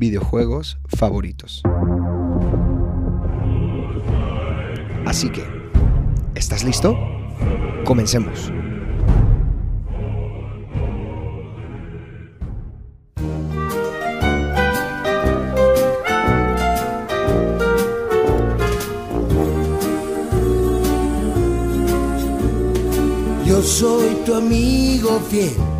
videojuegos favoritos. Así que, ¿estás listo? Comencemos. Yo soy tu amigo fiel.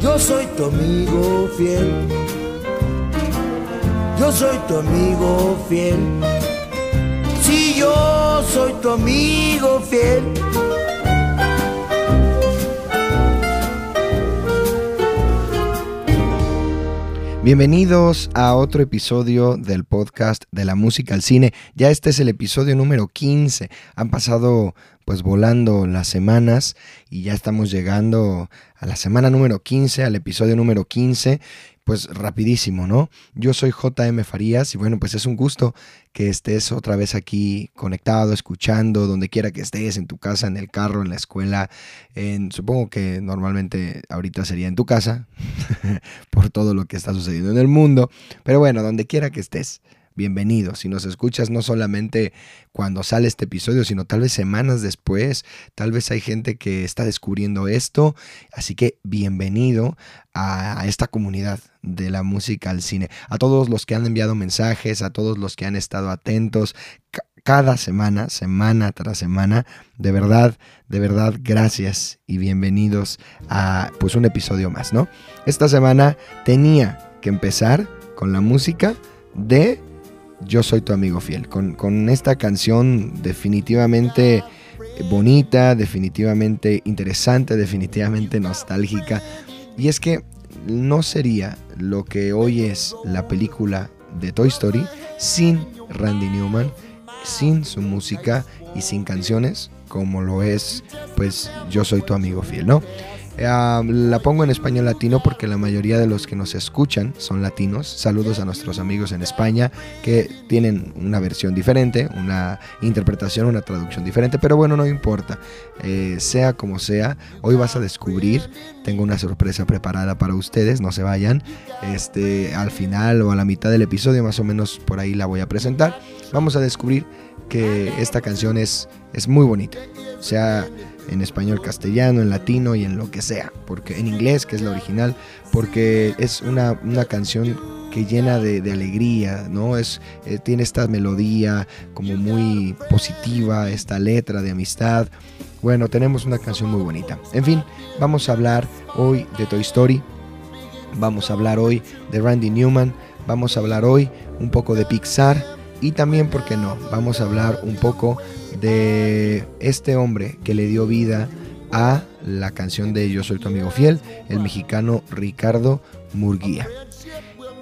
Yo soy tu amigo fiel. Yo soy tu amigo fiel. Si yo soy tu amigo fiel. Bienvenidos a otro episodio del podcast de la música al cine. Ya este es el episodio número 15. Han pasado pues volando las semanas y ya estamos llegando a la semana número 15, al episodio número 15 pues rapidísimo, ¿no? Yo soy JM Farías y bueno, pues es un gusto que estés otra vez aquí conectado, escuchando, donde quiera que estés, en tu casa, en el carro, en la escuela, en, supongo que normalmente ahorita sería en tu casa, por todo lo que está sucediendo en el mundo, pero bueno, donde quiera que estés bienvenido. Si nos escuchas no solamente cuando sale este episodio, sino tal vez semanas después, tal vez hay gente que está descubriendo esto, así que bienvenido a esta comunidad de la música al cine. A todos los que han enviado mensajes, a todos los que han estado atentos cada semana, semana tras semana, de verdad, de verdad, gracias y bienvenidos a pues un episodio más, ¿no? Esta semana tenía que empezar con la música de yo soy tu amigo fiel, con, con esta canción definitivamente bonita, definitivamente interesante, definitivamente nostálgica. Y es que no sería lo que hoy es la película de Toy Story sin Randy Newman, sin su música y sin canciones como lo es pues yo soy tu amigo fiel, ¿no? Uh, la pongo en español latino porque la mayoría de los que nos escuchan son latinos. Saludos a nuestros amigos en España que tienen una versión diferente, una interpretación, una traducción diferente, pero bueno, no importa. Eh, sea como sea, hoy vas a descubrir, tengo una sorpresa preparada para ustedes, no se vayan. Este, al final o a la mitad del episodio, más o menos por ahí la voy a presentar. Vamos a descubrir que esta canción es, es muy bonita. O sea, en español castellano, en latino y en lo que sea, porque en inglés, que es la original, porque es una, una canción que llena de, de alegría, ¿no? Es, eh, tiene esta melodía como muy positiva, esta letra de amistad. Bueno, tenemos una canción muy bonita. En fin, vamos a hablar hoy de Toy Story, vamos a hablar hoy de Randy Newman, vamos a hablar hoy un poco de Pixar, Y también, ¿por qué no? Vamos a hablar un poco de este hombre que le dio vida a la canción de Yo soy tu amigo fiel, el mexicano Ricardo Murguía.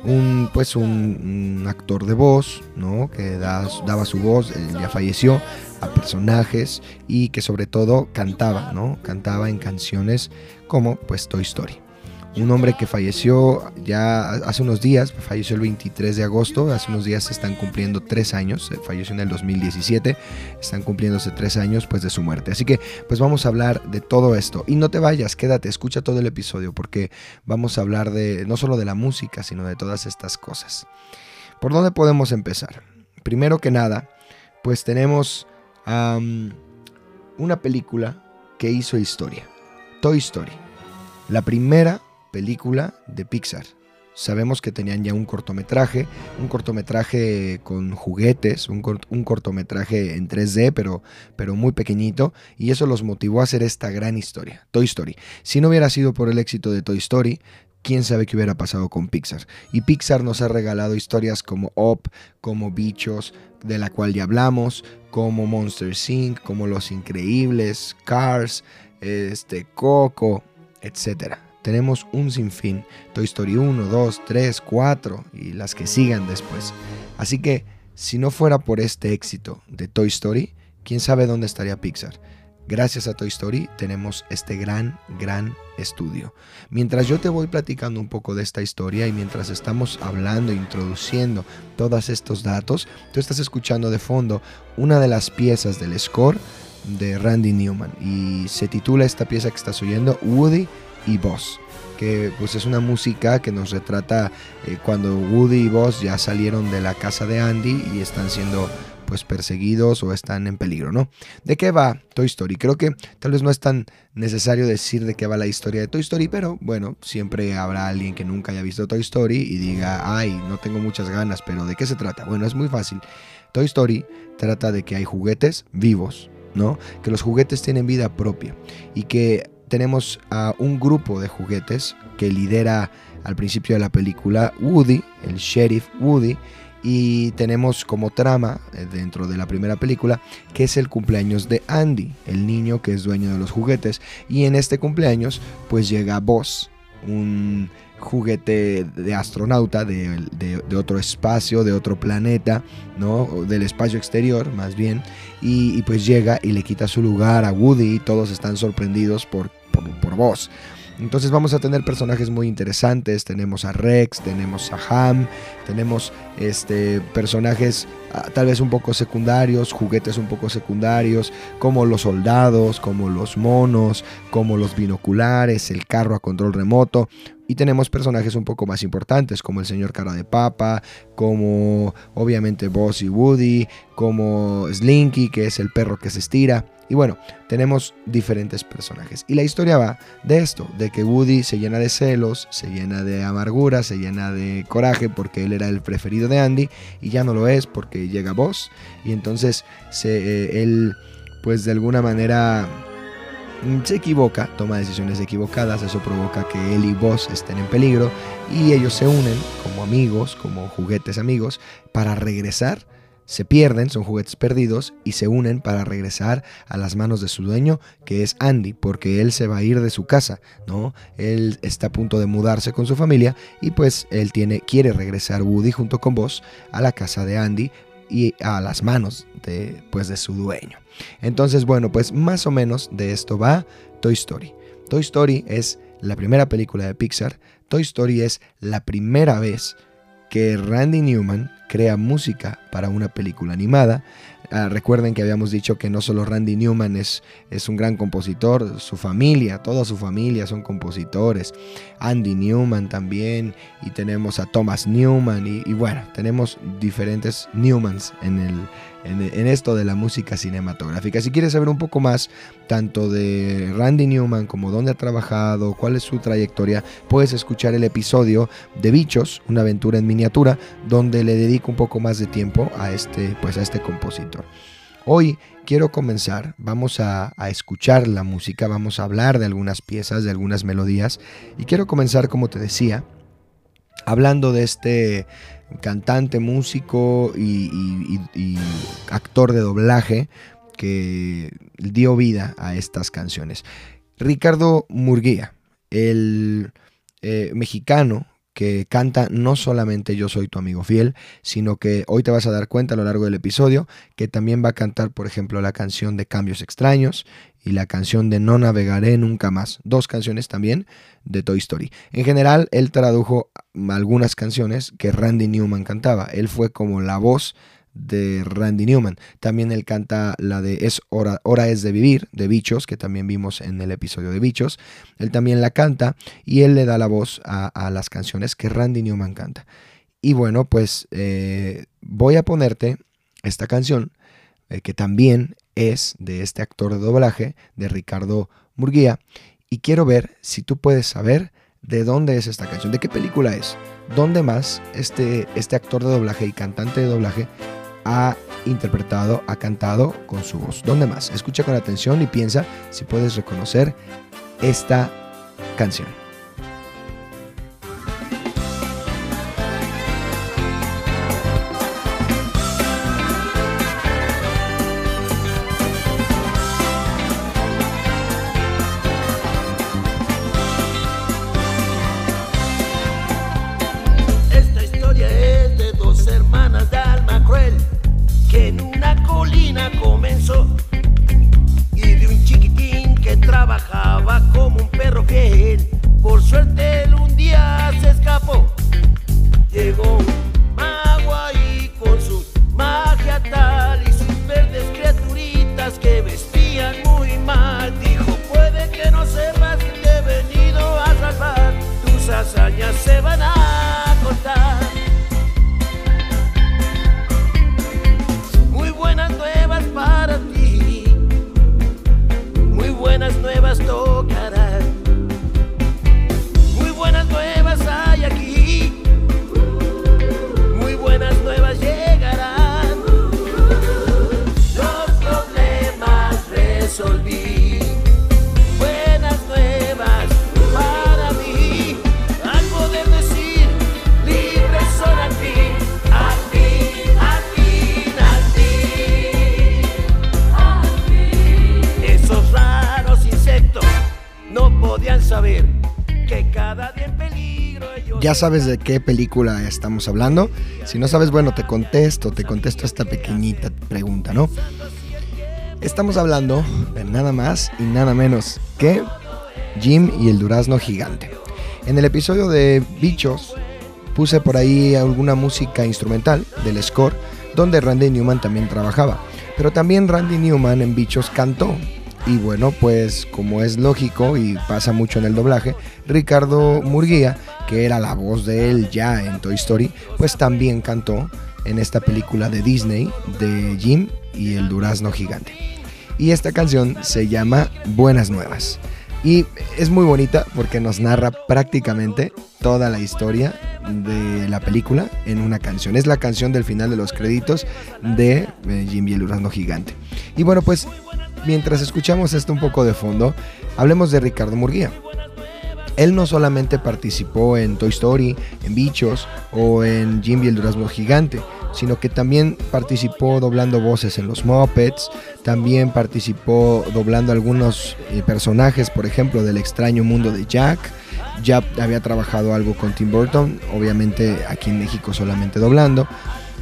Un, pues un, actor de voz, ¿no? Que daba su voz, ya falleció, a personajes y que sobre todo cantaba, ¿no? Cantaba en canciones como pues Toy Story un hombre que falleció ya hace unos días, falleció el 23 de agosto, hace unos días se están cumpliendo tres años, eh, falleció en el 2017, están cumpliéndose tres años pues de su muerte. Así que pues vamos a hablar de todo esto. Y no te vayas, quédate, escucha todo el episodio porque vamos a hablar de no solo de la música, sino de todas estas cosas. ¿Por dónde podemos empezar? Primero que nada, pues tenemos una película que hizo historia, Toy Story. La primera película de Pixar. Sabemos que tenían ya un cortometraje, un cortometraje con juguetes, un, cortometraje en 3D, pero, pero muy pequeñito, y eso los motivó a hacer esta gran historia, Toy Story. Si no hubiera sido por el éxito de Toy Story, quién sabe qué hubiera pasado con Pixar. Y Pixar nos ha regalado historias como Up, como Bichos, de la cual ya hablamos, como Monster Inc., como Los Increíbles, Cars, este, Coco, etcétera tenemos un sinfín. Toy Story 1, 2, 3, 4 y las que sigan después. Así que si no fuera por este éxito de Toy Story, quién sabe dónde estaría Pixar. Gracias a Toy Story tenemos este gran, gran estudio. Mientras yo te voy platicando un poco de esta historia y mientras estamos hablando, introduciendo todos estos datos, tú estás escuchando de fondo una de las piezas del score de Randy Newman y se titula esta pieza que estás oyendo Woody y Buzz que pues es una música que nos retrata eh, cuando Woody y Buzz ya salieron de la casa de Andy y están siendo pues perseguidos o están en peligro, ¿no? ¿De qué va Toy Story? Creo que tal vez no es tan necesario decir de qué va la historia de Toy Story, pero bueno, siempre habrá alguien que nunca haya visto Toy Story y diga, ay, no tengo muchas ganas, pero ¿de qué se trata? Bueno, es muy fácil. Toy Story trata de que hay juguetes vivos, ¿no? Que los juguetes tienen vida propia y que tenemos a un grupo de juguetes que lidera al principio de la película Woody, el sheriff Woody, y tenemos como trama eh, dentro de la primera película que es el cumpleaños de Andy, el niño que es dueño de los juguetes, y en este cumpleaños pues llega Buzz, un juguete de astronauta de, otro espacio, de otro planeta, ¿no? Del espacio exterior, más bien. Y, pues llega y le quita su lugar a Woody y todos están sorprendidos por por, voz. Entonces vamos a tener personajes muy interesantes. Tenemos a Rex, tenemos a Ham, tenemos este, personajes ah, tal vez un poco secundarios, juguetes un poco secundarios, como los soldados, como los monos, como los binoculares, el carro a control remoto. Y tenemos personajes un poco más importantes, como el señor cara de papa, como obviamente Boss y Woody, como Slinky, que es el perro que se estira. Y bueno, tenemos diferentes personajes. Y la historia va de esto, de que Woody se llena de celos, se llena de amargura, se llena de coraje porque él era el preferido de Andy y ya no lo es porque llega Boss. Y entonces se, eh, él pues de alguna manera Mm, se equivoca, toma decisiones equivocadas, eso provoca que él y vos estén en peligro y ellos se unen como amigos, como juguetes amigos, para regresar. Se pierden, son juguetes perdidos y se unen para regresar a las manos de su dueño, que es Andy, porque él se va a ir de su casa, ¿no? Él está a punto de mudarse con su familia y pues él tiene quiere regresar Woody junto con vos a la casa de Andy y a las manos de, pues, de su dueño. Entonces, bueno, pues más o menos de esto va Toy Story. Toy Story es la primera película de Pixar. Toy Story es la primera vez que Randy Newman crea música para una película animada. Ah, recuerden que habíamos dicho que no solo Randy Newman es, es un gran compositor, su familia, toda su familia son compositores. Andy Newman también, y tenemos a Thomas Newman, y bueno, tenemos diferentes Newmans en el, en, esto de la música cinematográfica. Si quieres saber un poco más, tanto de Randy Newman como dónde ha trabajado, cuál es su trayectoria, puedes escuchar el episodio de Bichos, una aventura en miniatura, donde le dedico un poco más de tiempo a este, pues a este compositor. Hoy quiero comenzar, vamos a, a, escuchar la música, vamos a hablar de algunas piezas, de algunas melodías, y quiero comenzar, como te decía, hablando de este cantante, músico y, actor de doblaje que dio vida a estas canciones. Ricardo Murguía, el eh, mexicano que canta no solamente Yo soy tu amigo fiel, sino que hoy te vas a dar cuenta a lo largo del episodio que también va a cantar, por ejemplo, la canción de Cambios extraños y la canción de No navegaré nunca más, dos canciones también de Toy Story. En general, él tradujo algunas canciones que Randy Newman cantaba. Él fue como la voz de Randy Newman. También él canta la de Es hora, hora es de vivir, de Bichos, que también vimos en el episodio de Bichos. Él también la canta y él le da la voz a, las canciones que Randy Newman canta. Y bueno, pues eh, voy a ponerte esta canción, eh, que también es de este actor de doblaje, de Ricardo Murguía, y quiero ver si tú puedes saber de dónde es esta canción, de qué película es, dónde más este, este actor de doblaje y cantante de doblaje ha interpretado, ha cantado con su voz. ¿Dónde más? Escucha con atención y piensa si puedes reconocer esta canción. Ya sabes de qué película estamos hablando. Si no sabes, bueno, te contesto, te contesto esta pequeñita pregunta, ¿no? Estamos hablando de nada más y nada menos que Jim y el durazno gigante. En el episodio de Bichos puse por ahí alguna música instrumental del score donde Randy Newman también trabajaba. Pero también Randy Newman en Bichos cantó. Y bueno, pues como es lógico y pasa mucho en el doblaje, Ricardo Murguía que era la voz de él ya en Toy Story, pues también cantó en esta película de Disney de Jim y el durazno gigante. Y esta canción se llama Buenas Nuevas. Y es muy bonita porque nos narra prácticamente toda la historia de la película en una canción. Es la canción del final de los créditos de eh, Jim y el durazno gigante. Y bueno, pues mientras escuchamos esto un poco de fondo, hablemos de Ricardo Murguía. Él no solamente participó en Toy Story, en Bichos o en Jimmy el Durazno Gigante, sino que también participó doblando voces en los Muppets, también participó doblando algunos eh, personajes, por ejemplo, del extraño mundo de Jack. Ya había trabajado algo con Tim Burton, obviamente aquí en México solamente doblando.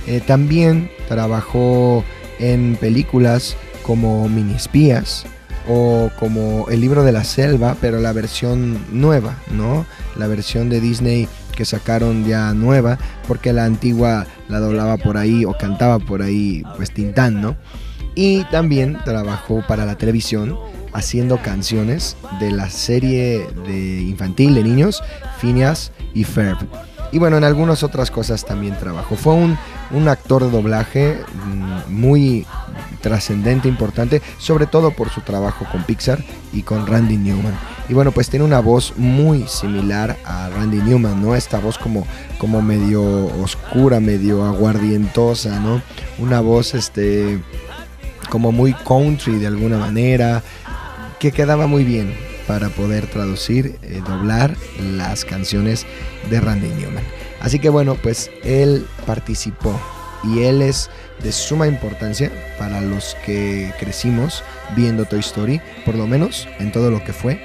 Eh, también trabajó en películas como Mini Espías, o como el libro de la selva, pero la versión nueva, ¿no? La versión de Disney que sacaron ya nueva, porque la antigua la doblaba por ahí o cantaba por ahí, pues Tintán, ¿no? Y también trabajó para la televisión haciendo canciones de la serie de infantil de niños, Phineas y Ferb. Y bueno, en algunas otras cosas también trabajó. Fue un, un actor de doblaje mm, muy trascendente, importante, sobre todo por su trabajo con Pixar y con Randy Newman. Y bueno, pues tiene una voz muy similar a Randy Newman, ¿no? Esta voz como, como medio oscura, medio aguardientosa, ¿no? Una voz este como muy country de alguna manera, que quedaba muy bien para poder traducir, eh, doblar las canciones de Randy Newman. Así que bueno, pues él participó y él es de suma importancia para los que crecimos viendo Toy Story, por lo menos en todo lo que fue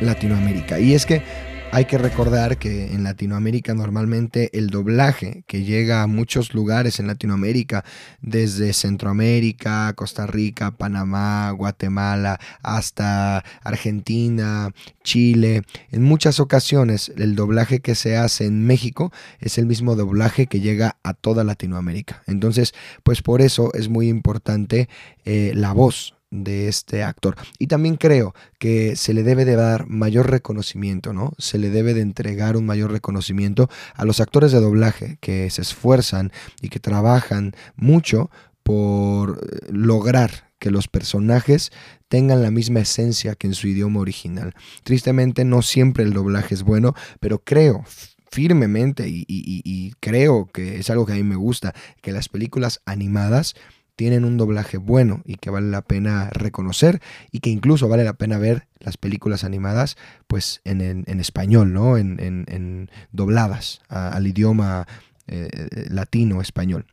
Latinoamérica. Y es que hay que recordar que en Latinoamérica normalmente el doblaje que llega a muchos lugares en Latinoamérica, desde Centroamérica, Costa Rica, Panamá, Guatemala, hasta Argentina, Chile, en muchas ocasiones el doblaje que se hace en México es el mismo doblaje que llega a toda Latinoamérica. Entonces, pues por eso es muy importante eh, la voz de este actor. Y también creo que se le debe de dar mayor reconocimiento, ¿no? Se le debe de entregar un mayor reconocimiento a los actores de doblaje que se esfuerzan y que trabajan mucho por eh, lograr que los personajes tengan la misma esencia que en su idioma original. Tristemente no siempre el doblaje es bueno, pero creo firmemente y, y creo que es algo que a mí me gusta, que las películas animadas tienen un doblaje bueno y que vale la pena reconocer y que incluso vale la pena ver las películas animadas pues en, español, ¿no? En, dobladas al idioma eh, latino español.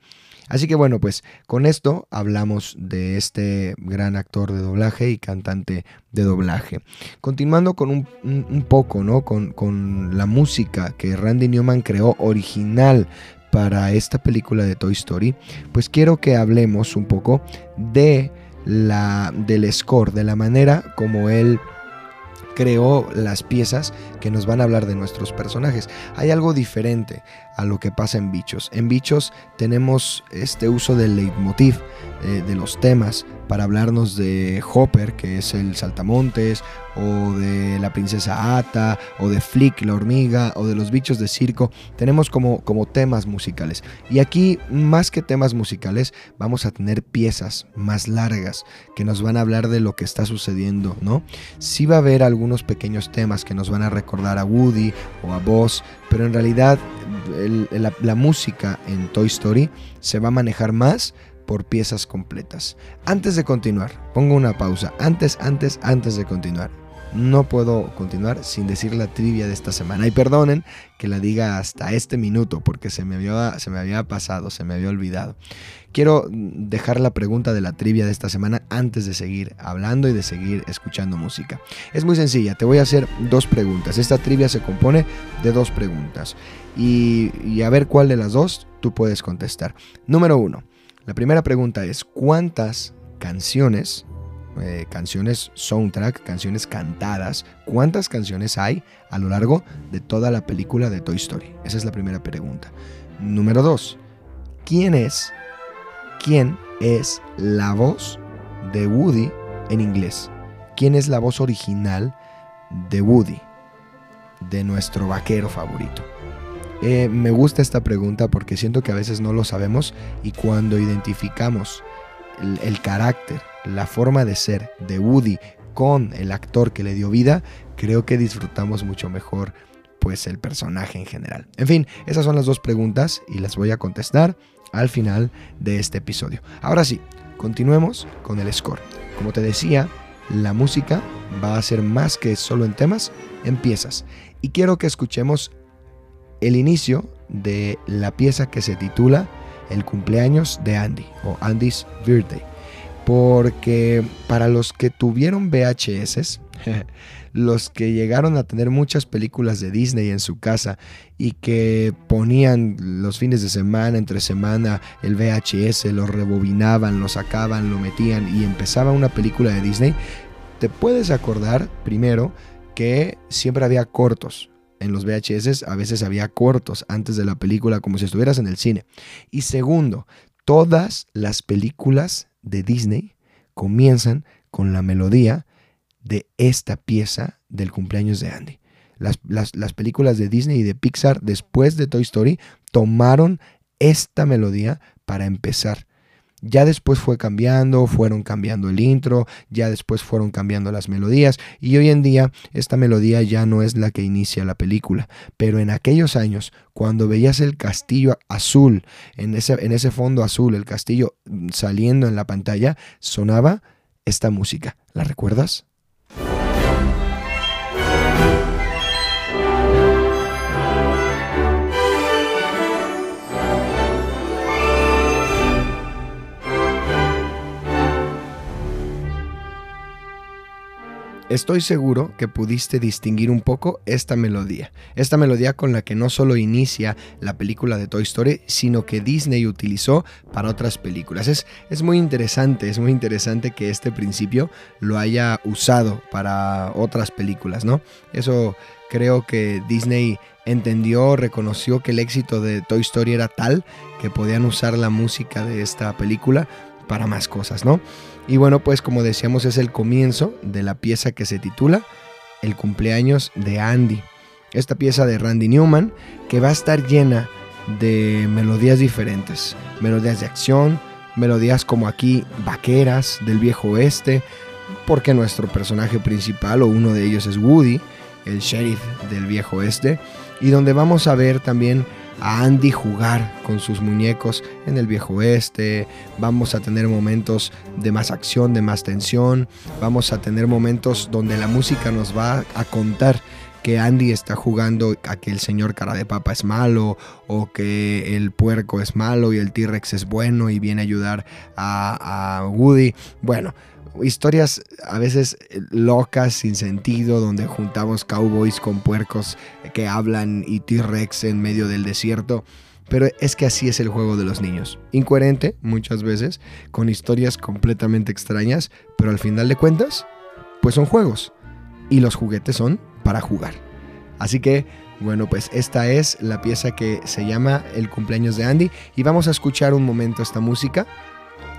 Así que bueno, pues con esto hablamos de este gran actor de doblaje y cantante de doblaje. Continuando con un, poco, ¿no? Con, con, la música que Randy Newman creó original para esta película de Toy Story, pues quiero que hablemos un poco de la, del score, de la manera como él creó las piezas que nos van a hablar de nuestros personajes. Hay algo diferente a lo que pasa en Bichos. En Bichos tenemos este uso del leitmotiv, eh, de los temas, para hablarnos de Hopper, que es el saltamontes, o de la princesa Ata, o de Flick, la hormiga, o de los bichos de circo. Tenemos como, como temas musicales. Y aquí, más que temas musicales, vamos a tener piezas más largas que nos van a hablar de lo que está sucediendo, ¿no? Sí va a haber algunos pequeños temas que nos van a recordar a Woody o a Buzz, pero en realidad la, la música en Toy Story se va a manejar más por piezas completas. Antes de continuar, pongo una pausa. Antes, antes, antes de continuar. No puedo continuar sin decir la trivia de esta semana. Y perdonen que la diga hasta este minuto porque se me había, se me había pasado, se me había olvidado. Quiero dejar la pregunta de la trivia de esta semana antes de seguir hablando y de seguir escuchando música. Es muy sencilla, te voy a hacer dos preguntas. Esta trivia se compone de dos preguntas. Y, y a ver cuál de las dos tú puedes contestar. Número uno. La primera pregunta es, ¿cuántas canciones, eh, canciones soundtrack, canciones cantadas, cuántas canciones hay a lo largo de toda la película de Toy Story? Esa es la primera pregunta. Número dos, ¿quién es, quién es la voz de Woody en inglés? ¿Quién es la voz original de Woody, de nuestro vaquero favorito? Eh, me gusta esta pregunta porque siento que a veces no lo sabemos y cuando identificamos el, carácter, la forma de ser de Woody con el actor que le dio vida, creo que disfrutamos mucho mejor pues el personaje en general. En fin, esas son las dos preguntas y las voy a contestar al final de este episodio. Ahora sí, continuemos con el score. Como te decía, la música va a ser más que solo en temas, en piezas. Y quiero que escuchemos el inicio de la pieza que se titula El cumpleaños de Andy o Andy's Birthday. Porque para los que tuvieron VHS, los que llegaron a tener muchas películas de Disney en su casa y que ponían los fines de semana, entre semana, el VHS, lo rebobinaban, lo sacaban, lo metían y empezaba una película de Disney, te puedes acordar primero que siempre había cortos en los VHS a veces había cortos antes de la película como si estuvieras en el cine. Y segundo, todas las películas de Disney comienzan con la melodía de esta pieza del cumpleaños de Andy. Las, las, películas de Disney y de Pixar después de Toy Story tomaron esta melodía para empezar. Ya después fue cambiando, fueron cambiando el intro, ya después fueron cambiando las melodías y hoy en día esta melodía ya no es la que inicia la película. Pero en aquellos años, cuando veías el castillo azul, en ese, en ese fondo azul, el castillo mm, saliendo en la pantalla, sonaba esta música. ¿La recuerdas? Estoy seguro que pudiste distinguir un poco esta melodía. Esta melodía con la que no solo inicia la película de Toy Story, sino que Disney utilizó para otras películas. Es, es muy interesante, es muy interesante que este principio lo haya usado para otras películas, ¿no? Eso creo que Disney entendió, reconoció que el éxito de Toy Story era tal que podían usar la música de esta película para más cosas, ¿no? Y bueno, pues como decíamos es el comienzo de la pieza que se titula El cumpleaños de Andy. Esta pieza de Randy Newman que va a estar llena de melodías diferentes, melodías de acción, melodías como aquí vaqueras del viejo oeste, porque nuestro personaje principal o uno de ellos es Woody, el sheriff del viejo oeste, y donde vamos a ver también a Andy jugar con sus muñecos en el viejo oeste, vamos a tener momentos de más acción, de más tensión, vamos a tener momentos donde la música nos va a contar que Andy está jugando a que el señor cara de papa es malo o que el puerco es malo y el T-Rex es bueno y viene a ayudar a, a Woody. Bueno, historias a veces eh, locas, sin sentido, donde juntamos cowboys con puercos que hablan y T-Rex en medio del desierto. Pero es que así es el juego de los niños. Incoherente muchas veces, con historias completamente extrañas, pero al final de cuentas, pues son juegos. Y los juguetes son para jugar. Así que, bueno, pues esta es la pieza que se llama El cumpleaños de Andy. Y vamos a escuchar un momento esta música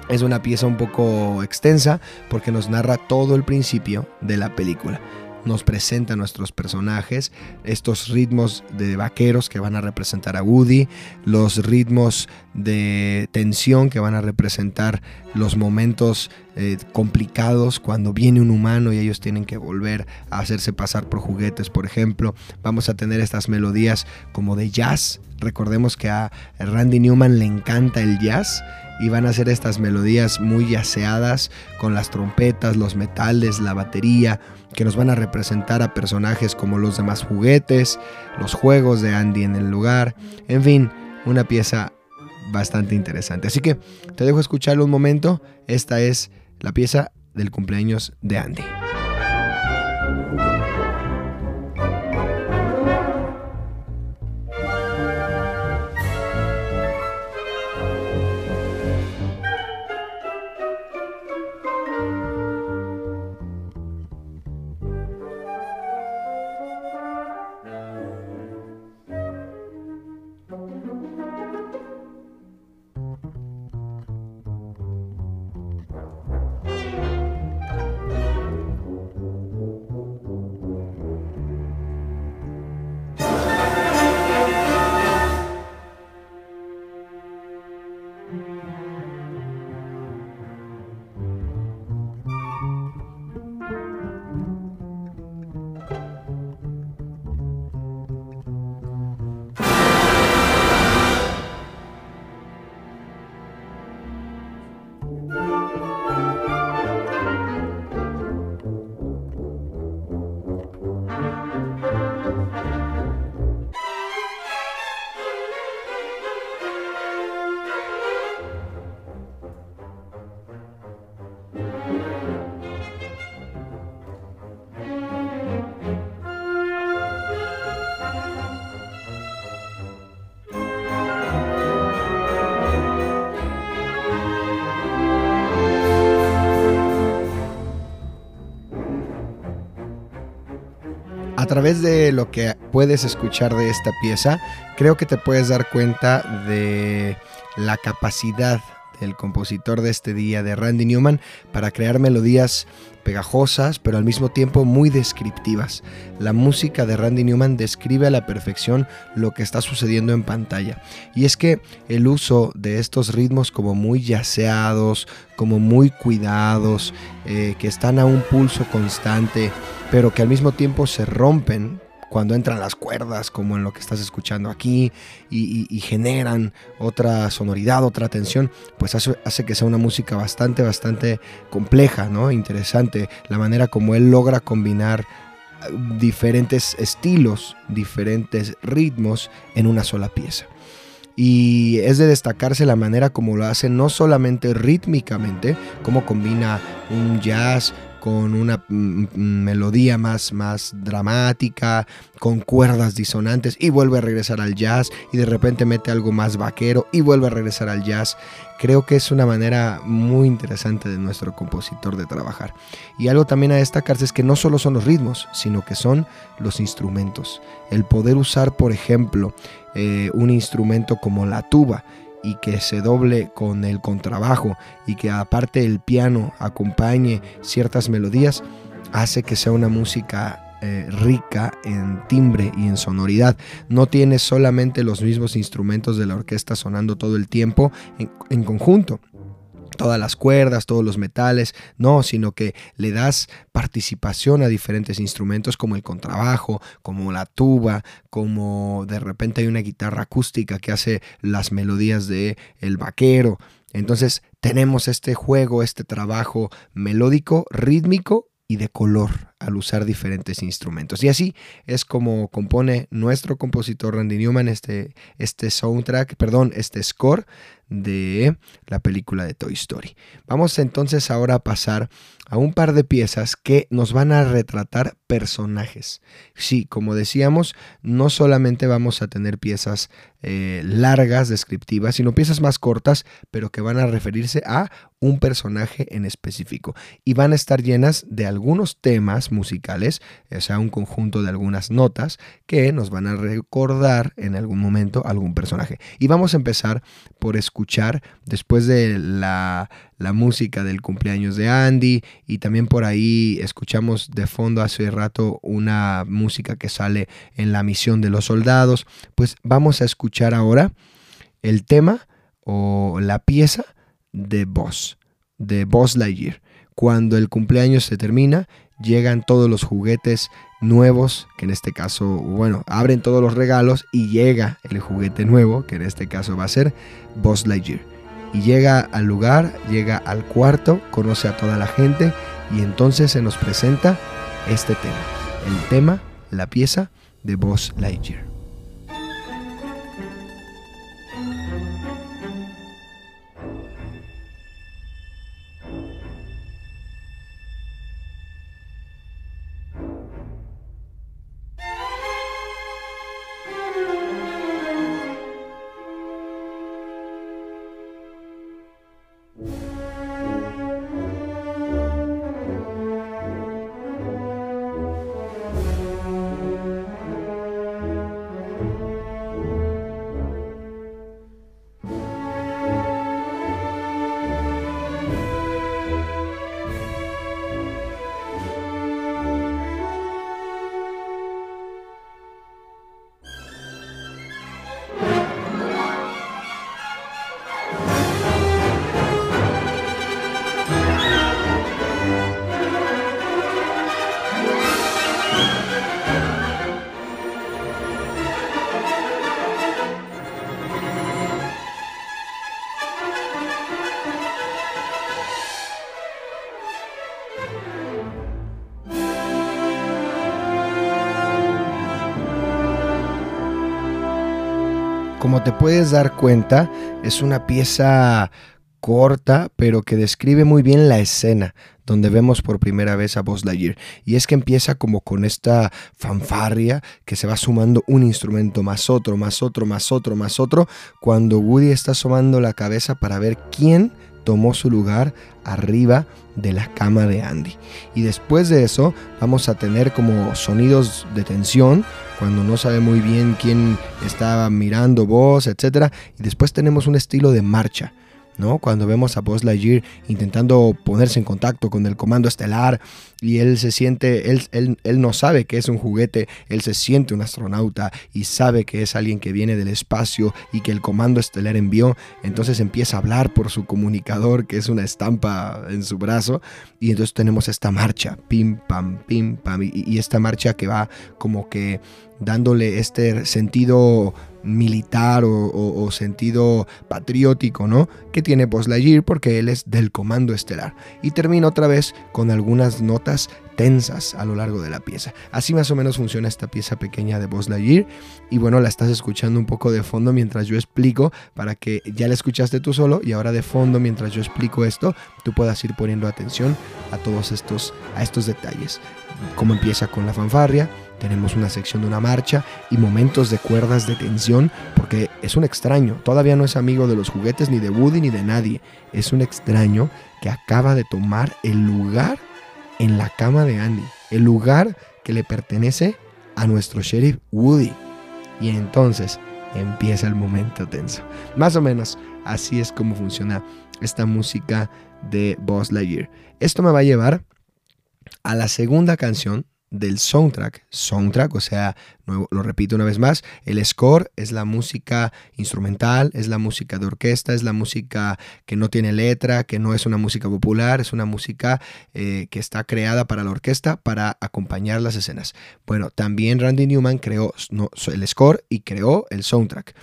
es una pieza un poco extensa porque nos narra todo el principio de la película. Nos presenta a nuestros personajes, estos ritmos de vaqueros que van a representar a Woody, los ritmos de tensión que van a representar los momentos eh, complicados cuando viene un humano y ellos tienen que volver a hacerse pasar por juguetes, por ejemplo. Vamos a tener estas melodías como de jazz. Recordemos que a Randy Newman le encanta el jazz y van a hacer estas melodías muy yaceadas con las trompetas, los metales, la batería, que nos van a representar a personajes como los demás juguetes, los juegos de Andy en el lugar, en fin, una pieza bastante interesante. Así que te dejo escucharlo un momento, esta es la pieza del cumpleaños de Andy. De lo que puedes escuchar de esta pieza, creo que te puedes dar cuenta de la capacidad del compositor de este día, de Randy Newman, para crear melodías pegajosas, pero al mismo tiempo muy descriptivas. La música de Randy Newman describe a la perfección lo que está sucediendo en pantalla. Y es que el uso de estos ritmos como muy yaceados, como muy cuidados, eh, que están a un pulso constante, pero que al mismo tiempo se rompen cuando entran las cuerdas, como en lo que estás escuchando aquí, y, generan otra sonoridad, otra tensión, pues hace, hace, que sea una música bastante, bastante compleja, ¿no? Interesante, la manera como él logra combinar eh, diferentes estilos, diferentes ritmos en una sola pieza. Y es de destacarse la manera como lo hace, no solamente rítmicamente, como combina un jazz con una mm, mm, melodía más, más dramática, con cuerdas disonantes y vuelve a regresar al jazz y de repente mete algo más vaquero y vuelve a regresar al jazz. Creo que es una manera muy interesante de nuestro compositor de trabajar. Y algo también a destacarse es que no solo son los ritmos, sino que son los instrumentos. El poder usar, por ejemplo, eh, un instrumento como la tuba y que se doble con el contrabajo y que aparte el piano acompañe ciertas melodías, hace que sea una música eh, rica en timbre y en sonoridad. No tiene solamente los mismos instrumentos de la orquesta sonando todo el tiempo en conjunto, todas las cuerdas, todos los metales, no, sino que le das participación a diferentes instrumentos como el contrabajo, como la tuba, como de repente hay una guitarra acústica que hace las melodías de el vaquero. Entonces tenemos este juego, este trabajo melódico, rítmico y de color al usar diferentes instrumentos. Y así es como compone nuestro compositor Randy Newman este, este soundtrack, perdón, este score de la película de Toy Story. Vamos entonces ahora a pasar a un par de piezas que nos van a retratar personajes. Sí, como decíamos, no solamente vamos a tener piezas eh, largas, descriptivas, sino piezas más cortas, pero que van a referirse a un personaje en específico. Y van a estar llenas de algunos temas musicales, o sea, un conjunto de algunas notas que nos van a recordar en algún momento algún personaje. Y vamos a empezar por escuchar, después de la, la música del cumpleaños de Andy y también por ahí escuchamos de fondo hace rato una música que sale en la misión de los soldados, pues vamos a escuchar ahora el tema o la pieza de Boss, de Boss Lightyear. Cuando el cumpleaños se termina, llegan todos los juguetes nuevos, que en este caso, bueno, abren todos los regalos y llega el juguete nuevo, que en este caso va a ser Boss Lightyear y llega al lugar, llega al cuarto, conoce a toda la gente y entonces se nos presenta este tema, el tema, la pieza de Buzz Lightyear. Como te puedes dar cuenta, es una pieza corta, pero que describe muy bien la escena donde vemos por primera vez a Buzz. Y es que empieza como con esta fanfarria que se va sumando un instrumento más otro, más otro, más otro, más otro, cuando Woody está asomando la cabeza para ver quién tomó su lugar arriba de la cama de Andy. Y después de eso vamos a tener como sonidos de tensión cuando no sabe muy bien quién estaba mirando voz, etc. Y después tenemos un estilo de marcha ¿no? Cuando vemos a Buzz Lightyear intentando ponerse en contacto con el comando estelar y él se siente, él, él, no sabe que es un juguete, él se siente un astronauta y sabe que es alguien que viene del espacio y que el comando estelar envió, entonces empieza a hablar por su comunicador que es una estampa en su brazo y entonces tenemos esta marcha, pim, pam, pim, pam, y esta marcha que va como que dándole este sentido militar o, sentido patriótico, ¿no? Que tiene Buzz porque él es del comando estelar. Y termina otra vez con algunas notas tensas a lo largo de la pieza. Así más o menos funciona esta pieza pequeña de Buzz y bueno, la estás escuchando un poco de fondo mientras yo explico para que ya la escuchaste tú solo y ahora de fondo mientras yo explico esto, tú puedas ir poniendo atención a todos estos a estos detalles. Cómo empieza con la fanfarria, tenemos una sección de una marcha y momentos de cuerdas de tensión porque es un extraño, todavía no es amigo de los juguetes ni de Woody ni de nadie, es un extraño que acaba de tomar el lugar en la cama de Andy, el lugar que le pertenece a nuestro sheriff Woody. Y entonces empieza el momento tenso. Más o menos así es como funciona esta música de Buzz Lightyear. Esto me va a llevar a la segunda canción del soundtrack. Soundtrack, o sea, lo repito una vez más, el score es la música instrumental, es la música de orquesta, es la música que no tiene letra, que no es una música popular, es una música eh, que está creada para la orquesta para acompañar las escenas. Bueno, también Randy Newman creó el score y creó el soundtrack.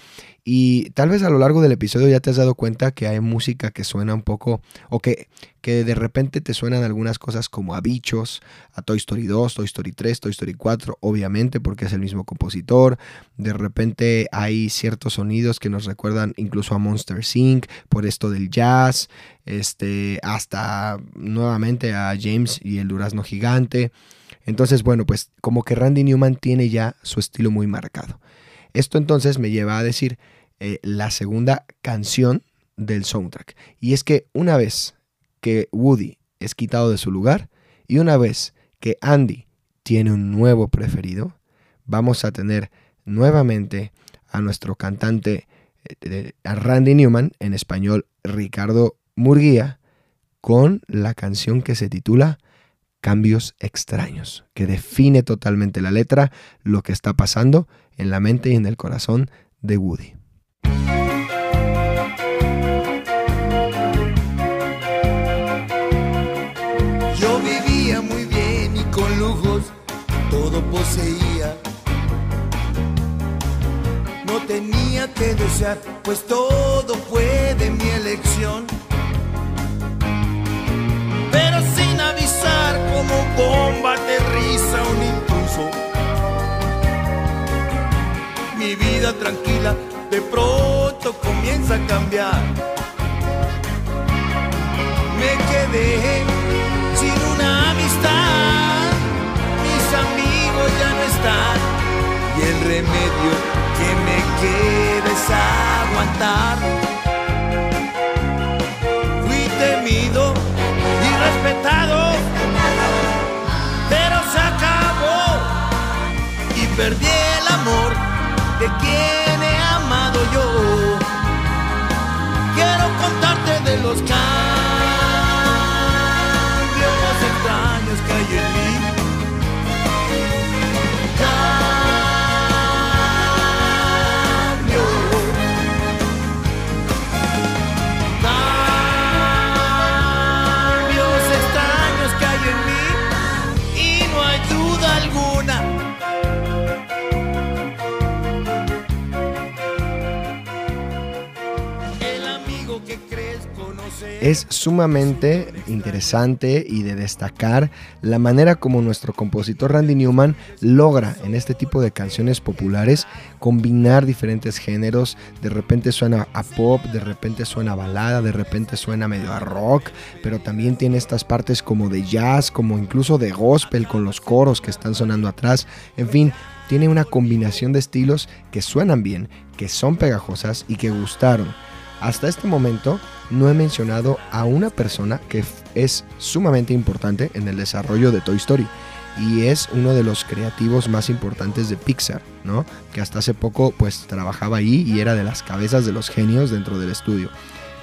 Y tal vez a lo largo del episodio ya te has dado cuenta que hay música que suena un poco, o que, que de repente te suenan algunas cosas como a bichos, a Toy Story 2, Toy Story 3, Toy Story 4, obviamente porque es el mismo compositor. De repente hay ciertos sonidos que nos recuerdan incluso a Monster Inc. por esto del jazz, este, hasta nuevamente a James y el durazno gigante. Entonces, bueno, pues como que Randy Newman tiene ya su estilo muy marcado. Esto entonces me lleva a decir eh, la segunda canción del soundtrack. Y es que una vez que Woody es quitado de su lugar y una vez que Andy tiene un nuevo preferido, vamos a tener nuevamente a nuestro cantante eh, a Randy Newman, en español Ricardo Murguía, con la canción que se titula Cambios extraños, que define totalmente la letra, lo que está pasando en la mente y en el corazón de Woody. Pues todo fue de mi elección. Pero sin avisar como bomba aterriza un impulso mi vida tranquila de pronto comienza a cambiar. Aguantar. Fui temido y respetado, pero se acabó y perdí el amor de quien he amado yo. Quiero contarte de los cambios Es sumamente interesante y de destacar la manera como nuestro compositor Randy Newman logra en este tipo de canciones populares combinar diferentes géneros. De repente suena a pop, de repente suena a balada, de repente suena medio a rock, pero también tiene estas partes como de jazz, como incluso de gospel con los coros que están sonando atrás. En fin, tiene una combinación de estilos que suenan bien, que son pegajosas y que gustaron. Hasta este momento no he mencionado a una persona que es sumamente importante en el desarrollo de Toy Story y es uno de los creativos más importantes de Pixar, ¿no? Que hasta hace poco pues trabajaba ahí y era de las cabezas de los genios dentro del estudio.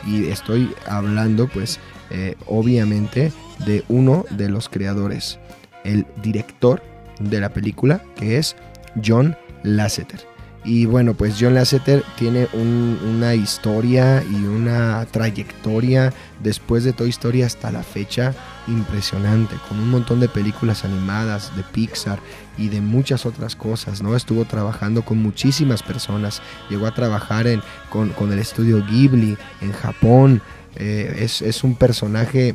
Y estoy hablando pues eh, obviamente de uno de los creadores, el director de la película que es John Lasseter. Y bueno, pues John Lasseter tiene una historia y una trayectoria después de Toy Story hasta la fecha impresionante, con un montón de películas animadas de Pixar y de muchas otras cosas, ¿no? Estuvo trabajando con muchísimas personas, llegó a trabajar con, el estudio Ghibli en Japón, eh, es un personaje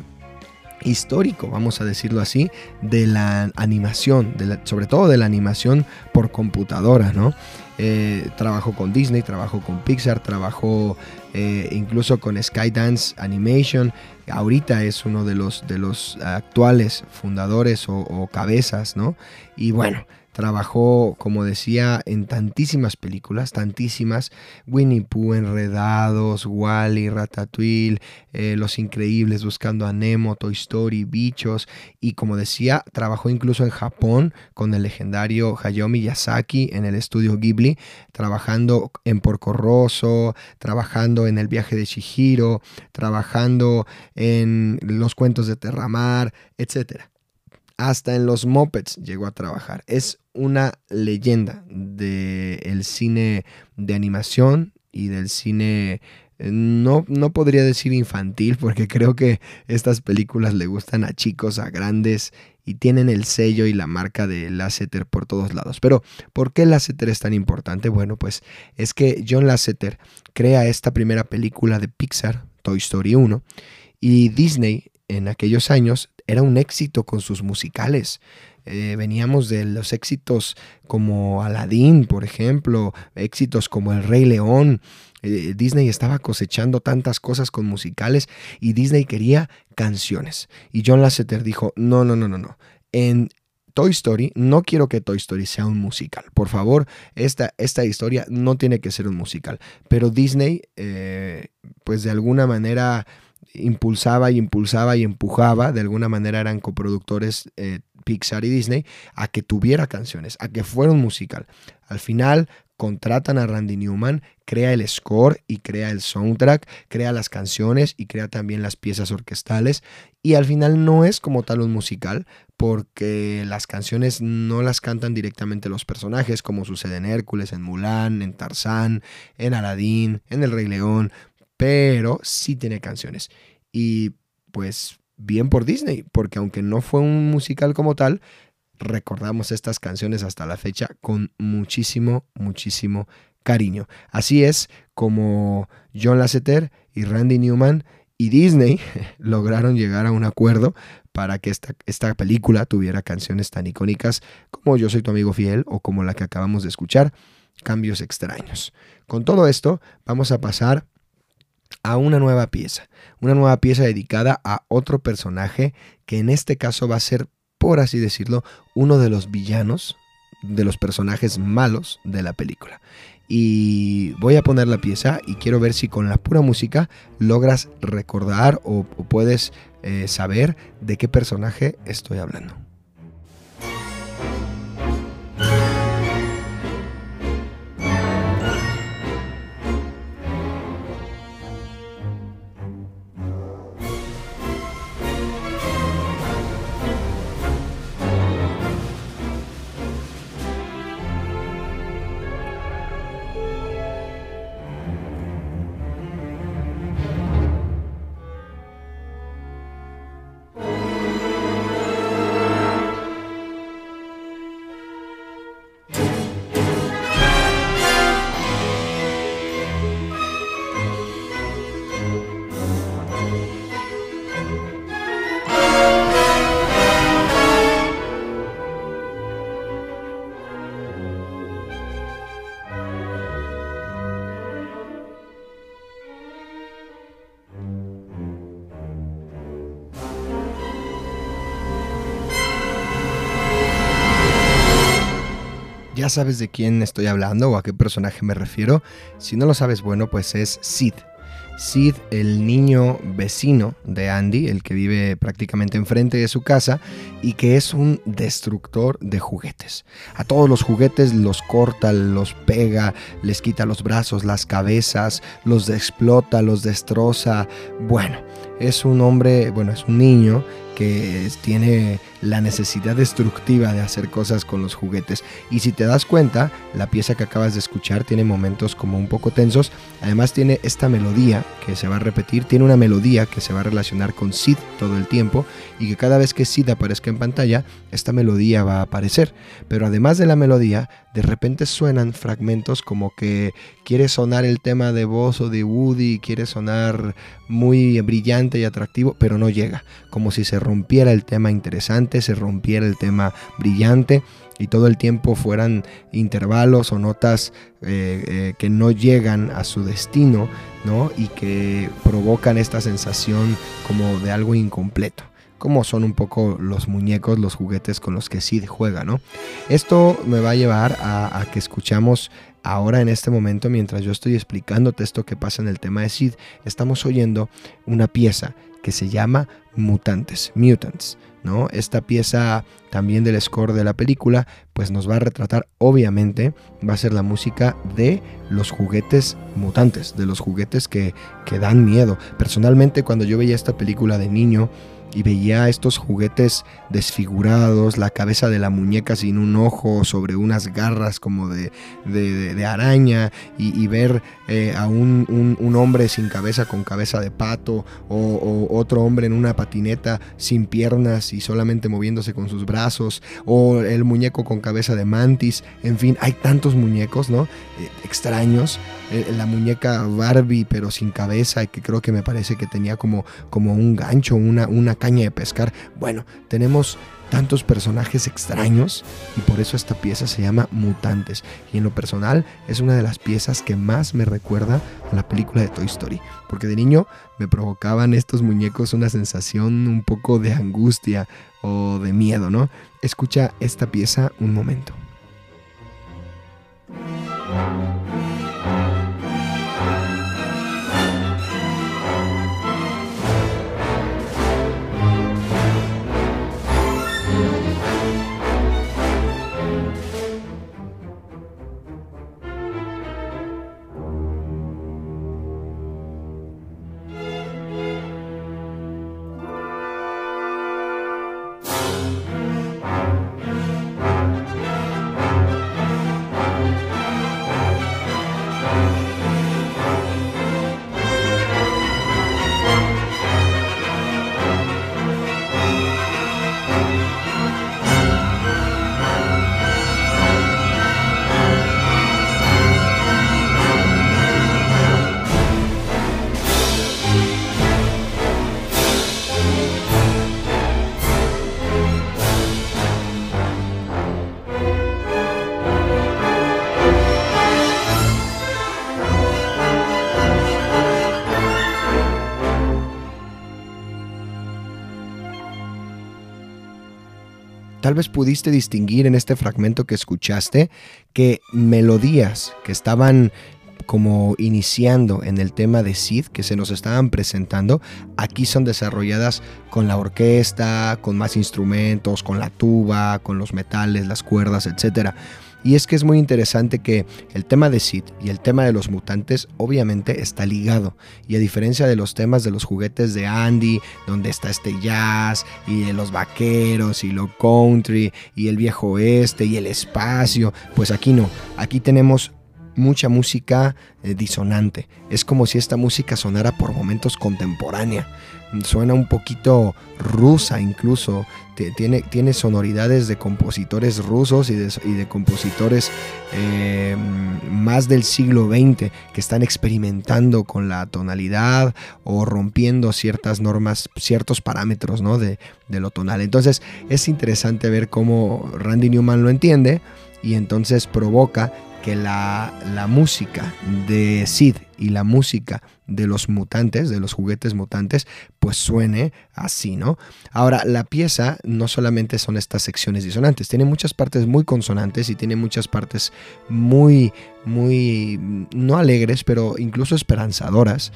histórico, vamos a decirlo así, de la animación, sobre todo de la animación por computadora, ¿no? Eh, trabajó con Disney, trabajó con Pixar, trabajó eh, incluso con Skydance Animation. Ahorita es uno de los, de los actuales fundadores o, o cabezas, ¿no? Y bueno, Trabajó, como decía, en tantísimas películas, tantísimas. Winnie Pooh, Enredados, Wally, Ratatouille, eh, Los Increíbles, Buscando a Nemo, Toy Story, Bichos. Y como decía, trabajó incluso en Japón con el legendario Hayao Miyazaki en el estudio Ghibli, trabajando en Porco Rosso, trabajando en El viaje de Shihiro, trabajando en Los cuentos de Terramar, etcétera hasta en los mopeds llegó a trabajar. Es una leyenda del cine de animación y del cine eh, no, no podría decir infantil, porque creo que estas películas le gustan a chicos, a grandes, y tienen el sello y la marca de Lasseter por todos lados. Pero, ¿por qué Lasseter es tan importante? Bueno, pues es que John Lasseter crea esta primera película de Pixar, Toy Story 1, y Disney en aquellos años era un éxito con sus musicales. Eh, veníamos de los éxitos como Aladdin, por ejemplo, éxitos como El Rey León. Eh, Disney estaba cosechando tantas cosas con musicales y Disney quería canciones. Y John Lasseter dijo, no, no, no, no, no. En Toy Story, no quiero que Toy Story sea un musical. Por favor, esta, esta historia no tiene que ser un musical. Pero Disney, eh, pues de alguna manera impulsaba y impulsaba y empujaba, de alguna manera eran coproductores eh, Pixar y Disney, a que tuviera canciones, a que fuera un musical. Al final contratan a Randy Newman, crea el score y crea el soundtrack, crea las canciones y crea también las piezas orquestales. Y al final no es como tal un musical, porque las canciones no las cantan directamente los personajes, como sucede en Hércules, en Mulan, en Tarzán, en Aladdin, en El Rey León pero sí tiene canciones. Y pues bien por Disney, porque aunque no fue un musical como tal, recordamos estas canciones hasta la fecha con muchísimo, muchísimo cariño. Así es como John Lasseter y Randy Newman y Disney lograron llegar a un acuerdo para que esta, esta, película tuviera canciones tan icónicas como Yo soy tu amigo fiel o como la que acabamos de escuchar, Cambios extraños. Con todo esto, vamos a pasar a una nueva pieza, una nueva pieza dedicada a otro personaje que en este caso va a ser, por así decirlo, uno de los villanos, de los personajes malos de la película. Y voy a poner la pieza y quiero ver si con la pura música logras recordar o, puedes eh, saber de qué personaje estoy hablando. Sabes de quién estoy hablando o a qué personaje me refiero. Si no lo sabes, bueno, pues es Sid. Sid, el niño vecino de Andy, el que vive prácticamente enfrente de su casa y que es un destructor de juguetes. A todos los juguetes los corta, los pega, les quita los brazos, las cabezas, los explota, los destroza. Bueno, es un hombre, bueno, es un niño que tiene la necesidad destructiva de hacer cosas con los juguetes. Y si te das cuenta, la pieza que acabas de escuchar tiene momentos como un poco tensos. Además tiene esta melodía que se va a repetir, tiene una melodía que se va a relacionar con Sid todo el tiempo y que cada vez que Sid aparezca en pantalla, esta melodía va a aparecer. Pero además de la melodía, de repente suenan fragmentos como que quiere sonar el tema de voz o de Woody, quiere sonar muy brillante y atractivo, pero no llega, como si se rompiera el tema interesante, se rompiera el tema brillante y todo el tiempo fueran intervalos o notas eh, eh, que no llegan a su destino, ¿no? Y que provocan esta sensación como de algo incompleto como son un poco los muñecos, los juguetes con los que Sid juega, ¿no? Esto me va a llevar a, que escuchamos ahora en este momento, mientras yo estoy explicándote esto que pasa en el tema de Sid, estamos oyendo una pieza que se llama Mutantes, Mutants, ¿no? Esta pieza también del score de la película, pues nos va a retratar, obviamente, va a ser la música de los juguetes mutantes, de los juguetes que, que dan miedo. Personalmente, cuando yo veía esta película de niño, y veía estos juguetes desfigurados, la cabeza de la muñeca sin un ojo, sobre unas garras como de, de, araña, y, ver eh, a un, hombre sin cabeza con cabeza de pato, o, otro hombre en una patineta sin piernas y solamente moviéndose con sus brazos, o el muñeco con cabeza de mantis, en fin, hay tantos muñecos, ¿no? Eh, extraños. Eh, la muñeca Barbie pero sin cabeza, que creo que me parece que tenía como, como un gancho, una, una de pescar. Bueno, tenemos tantos personajes extraños y por eso esta pieza se llama Mutantes. Y en lo personal es una de las piezas que más me recuerda a la película de Toy Story. Porque de niño me provocaban estos muñecos una sensación un poco de angustia o de miedo, ¿no? Escucha esta pieza un momento. Tal vez pudiste distinguir en este fragmento que escuchaste que melodías que estaban como iniciando en el tema de Sid que se nos estaban presentando, aquí son desarrolladas con la orquesta, con más instrumentos, con la tuba, con los metales, las cuerdas, etcétera. Y es que es muy interesante que el tema de Sid y el tema de los mutantes obviamente está ligado. Y a diferencia de los temas de los juguetes de Andy, donde está este jazz y de los vaqueros y lo country y el viejo oeste y el espacio, pues aquí no. Aquí tenemos mucha música eh, disonante. Es como si esta música sonara por momentos contemporánea suena un poquito rusa incluso, tiene, tiene sonoridades de compositores rusos y de, compositores eh, más del siglo XX que están experimentando con la tonalidad o rompiendo ciertas normas, ciertos parámetros ¿no? de, de lo tonal. Entonces es interesante ver cómo Randy Newman lo entiende y entonces provoca que la, la, música de Sid y la música de los mutantes, de los juguetes mutantes, pues suene así, ¿no? Ahora, la pieza no solamente son estas secciones disonantes, tiene muchas partes muy consonantes y tiene muchas partes muy, muy, no alegres, pero incluso esperanzadoras,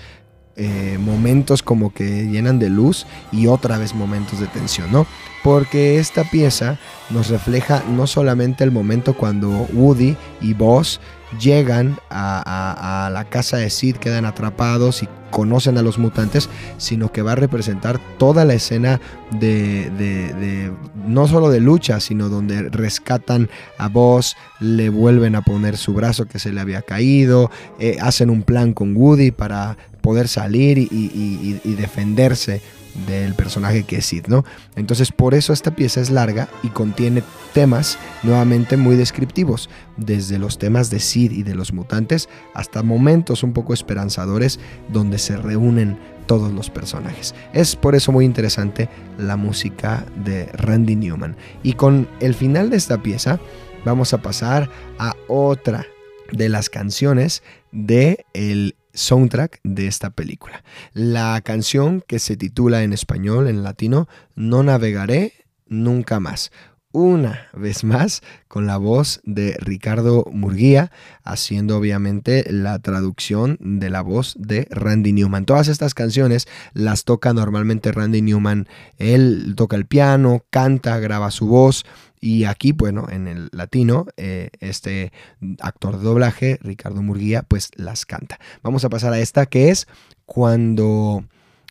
eh, momentos como que llenan de luz y otra vez momentos de tensión, ¿no? Porque esta pieza nos refleja no solamente el momento cuando Woody y Buzz llegan a, la casa de Sid, quedan atrapados y conocen a los mutantes, sino que va a representar toda la escena de, no solo de lucha, sino donde rescatan a Boss, le vuelven a poner su brazo que se le había caído, eh, hacen un plan con Woody para poder salir y defenderse del personaje que es Sid, ¿no? Entonces por eso esta pieza es larga y contiene temas nuevamente muy descriptivos, desde los temas de Sid y de los mutantes hasta momentos un poco esperanzadores donde se reúnen todos los personajes. Es por eso muy interesante la música de Randy Newman. Y con el final de esta pieza vamos a pasar a otra de las canciones de el soundtrack de esta película. La canción que se titula en español, en latino, No navegaré nunca más. Una vez más con la voz de Ricardo Murguía, haciendo obviamente la traducción de la voz de Randy Newman. Todas estas canciones las toca normalmente Randy Newman. Él toca el piano, canta, graba su voz y aquí, bueno, en el latino, eh, este actor de doblaje, Ricardo Murguía, pues las canta. Vamos a pasar a esta que es cuando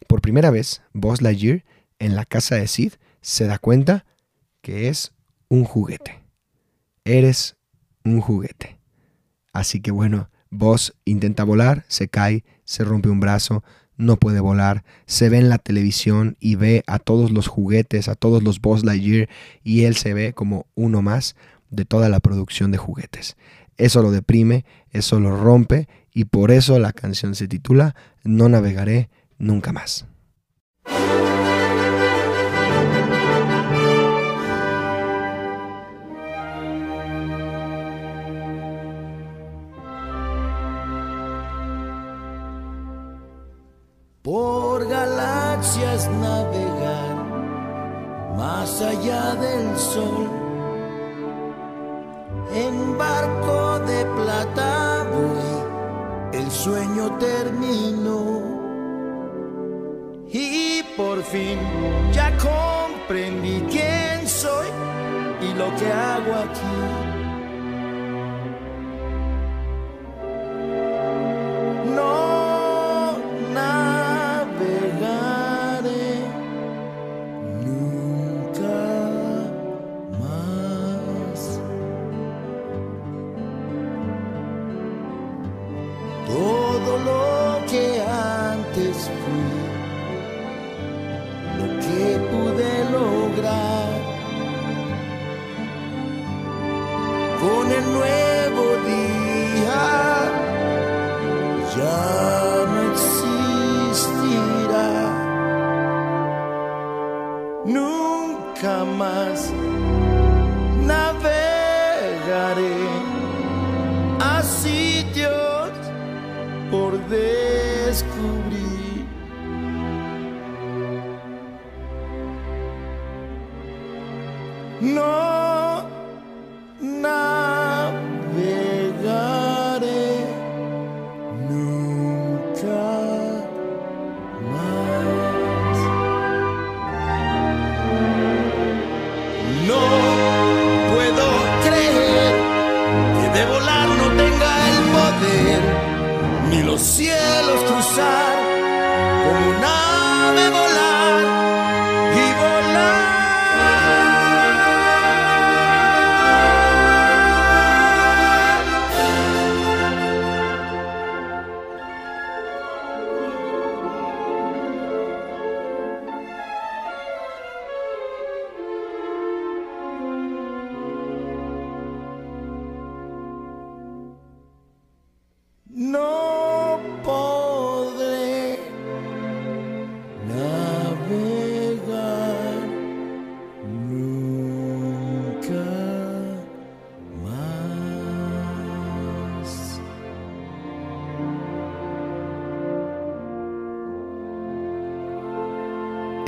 por primera vez Buzz Lightyear en la casa de Sid se da cuenta que es un juguete. Eres un juguete. Así que bueno, Buzz intenta volar, se cae, se rompe un brazo, no puede volar, se ve en la televisión y ve a todos los juguetes, a todos los Buzz Lightyear y él se ve como uno más de toda la producción de juguetes. Eso lo deprime, eso lo rompe y por eso la canción se titula No navegaré nunca más. Por galaxias navegar más allá del sol. En barco de plata voy, el sueño terminó. Y por fin ya comprendí quién soy y lo que hago aquí.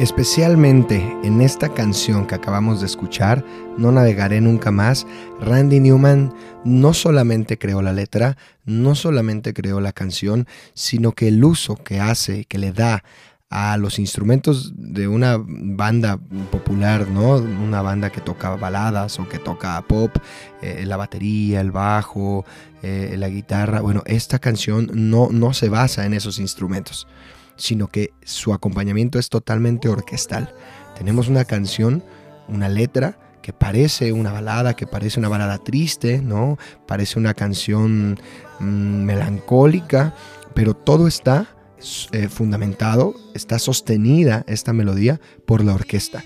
Especialmente en esta canción que acabamos de escuchar, No navegaré nunca más, Randy Newman no solamente creó la letra, no solamente creó la canción, sino que el uso que hace, que le da a los instrumentos de una banda popular, ¿no? Una banda que toca baladas o que toca pop, eh, la batería, el bajo, eh, la guitarra. Bueno, esta canción no, no se basa en esos instrumentos, sino que su acompañamiento es totalmente orquestal. Tenemos una canción, una letra que parece una balada, que parece una balada triste, ¿no? Parece una canción mm, melancólica, pero todo está eh, fundamentado, está sostenida esta melodía por la orquesta.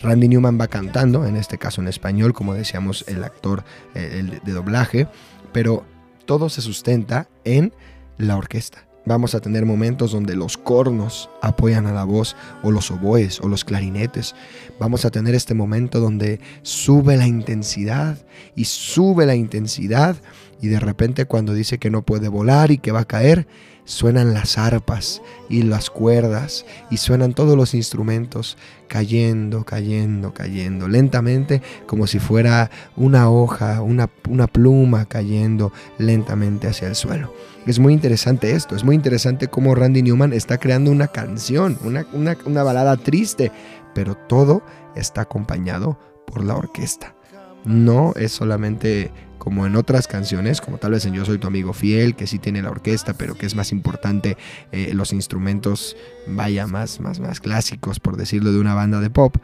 Randy Newman va cantando, en este caso en español, como decíamos el actor eh, de doblaje, pero todo se sustenta en la orquesta. Vamos a tener momentos donde los cornos apoyan a la voz, o los oboes, o los clarinetes. Vamos a tener este momento donde sube la intensidad y sube la intensidad y de repente cuando dice que no puede volar y que va a caer, suenan las arpas y las cuerdas y suenan todos los instrumentos cayendo, cayendo, cayendo, lentamente como si fuera una hoja, una, una pluma cayendo lentamente hacia el suelo. Es muy interesante esto, es muy interesante cómo Randy Newman está creando una canción, una, una, una balada triste, pero todo está acompañado por la orquesta. No es solamente como en otras canciones, como tal vez en Yo Soy Tu Amigo Fiel, que sí tiene la orquesta, pero que es más importante eh, los instrumentos, vaya, más, más, más clásicos, por decirlo, de una banda de pop,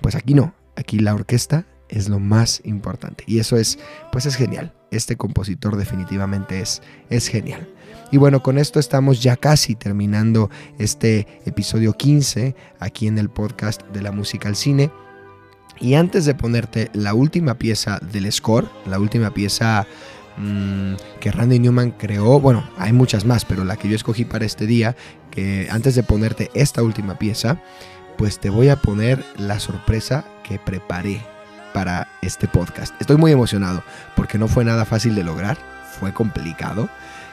pues aquí no, aquí la orquesta es lo más importante. Y eso es, pues es genial. Este compositor definitivamente es, es genial. Y bueno, con esto estamos ya casi terminando este episodio 15 aquí en el podcast de la música al cine. Y antes de ponerte la última pieza del score, la última pieza mm, que Randy Newman creó, bueno, hay muchas más, pero la que yo escogí para este día, que antes de ponerte esta última pieza, pues te voy a poner la sorpresa que preparé para este podcast. Estoy muy emocionado porque no fue nada fácil de lograr, fue complicado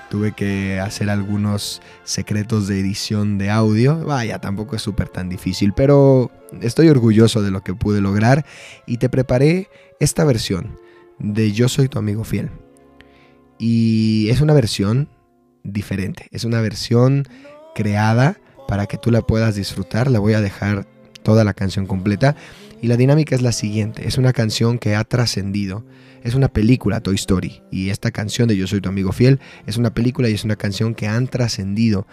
tuve que hacer algunos secretos de edición de audio. Vaya, tampoco es súper tan difícil, pero estoy orgulloso de lo que pude lograr y te preparé esta versión de Yo soy tu amigo fiel. Y es una versión diferente, es una versión creada para que tú la puedas disfrutar. La voy a dejar toda la canción completa. Y la dinámica es la siguiente, es una canción que ha trascendido es una película Toy Story y esta canción de Yo Soy tu amigo fiel es una película y es una canción que han trascendido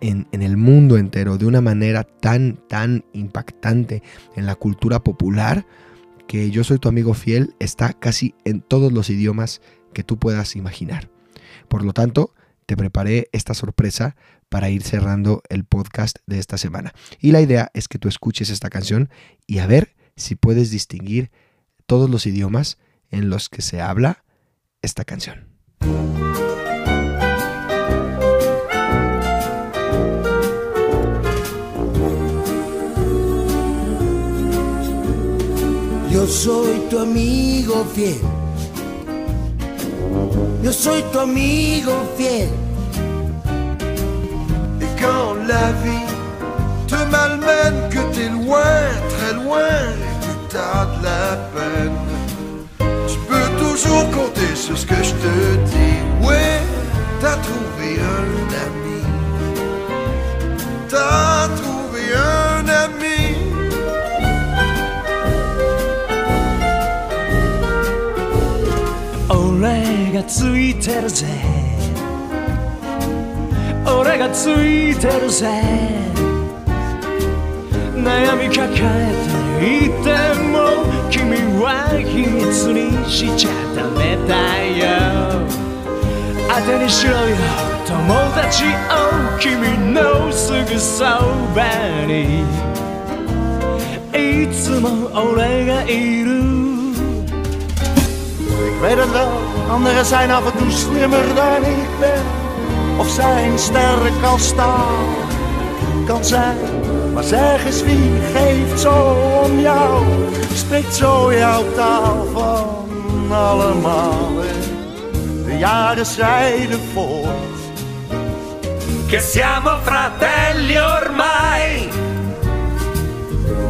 en, el mundo entero de una manera tan, tan impactante en la cultura popular que Yo Soy tu amigo fiel está casi en todos los idiomas que tú puedas imaginar. Por lo tanto, te preparé esta sorpresa para ir cerrando el podcast de esta semana. Y la idea es que tú escuches esta canción y a ver si puedes distinguir todos los idiomas en los que se habla esta canción. Yo soy tu amigo fiel. Yo soy tu amigo fiel. La te malmène, que t'es loin, très loin, que t'as de la peine. toujours compter sur ce que je te dis. Ouais, t'as trouvé un ami. T'as trouvé un ami.俺がついてるぜ俺がついてるぜ 悩み抱えていても君は秘密にしちゃダメだよ当てにしろよ友達を君のすぐそばにいつも俺がいる Ik weet het wel, anderen zijn af en toe slimmer dan ik ben. Of zijn sterk als staal. Kan zijn Maar zeg eens wie geeft zo om jou, spreekt zo jouw taal van allemaal. De jaren schrijden voort. Che siamo fratelli ormai,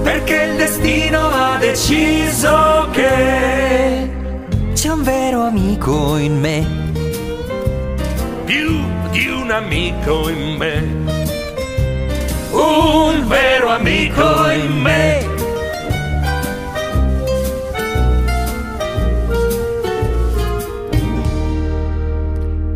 perché il destino ha deciso che c'è un vero amico in me. Più di un amico in me un vero amico in me.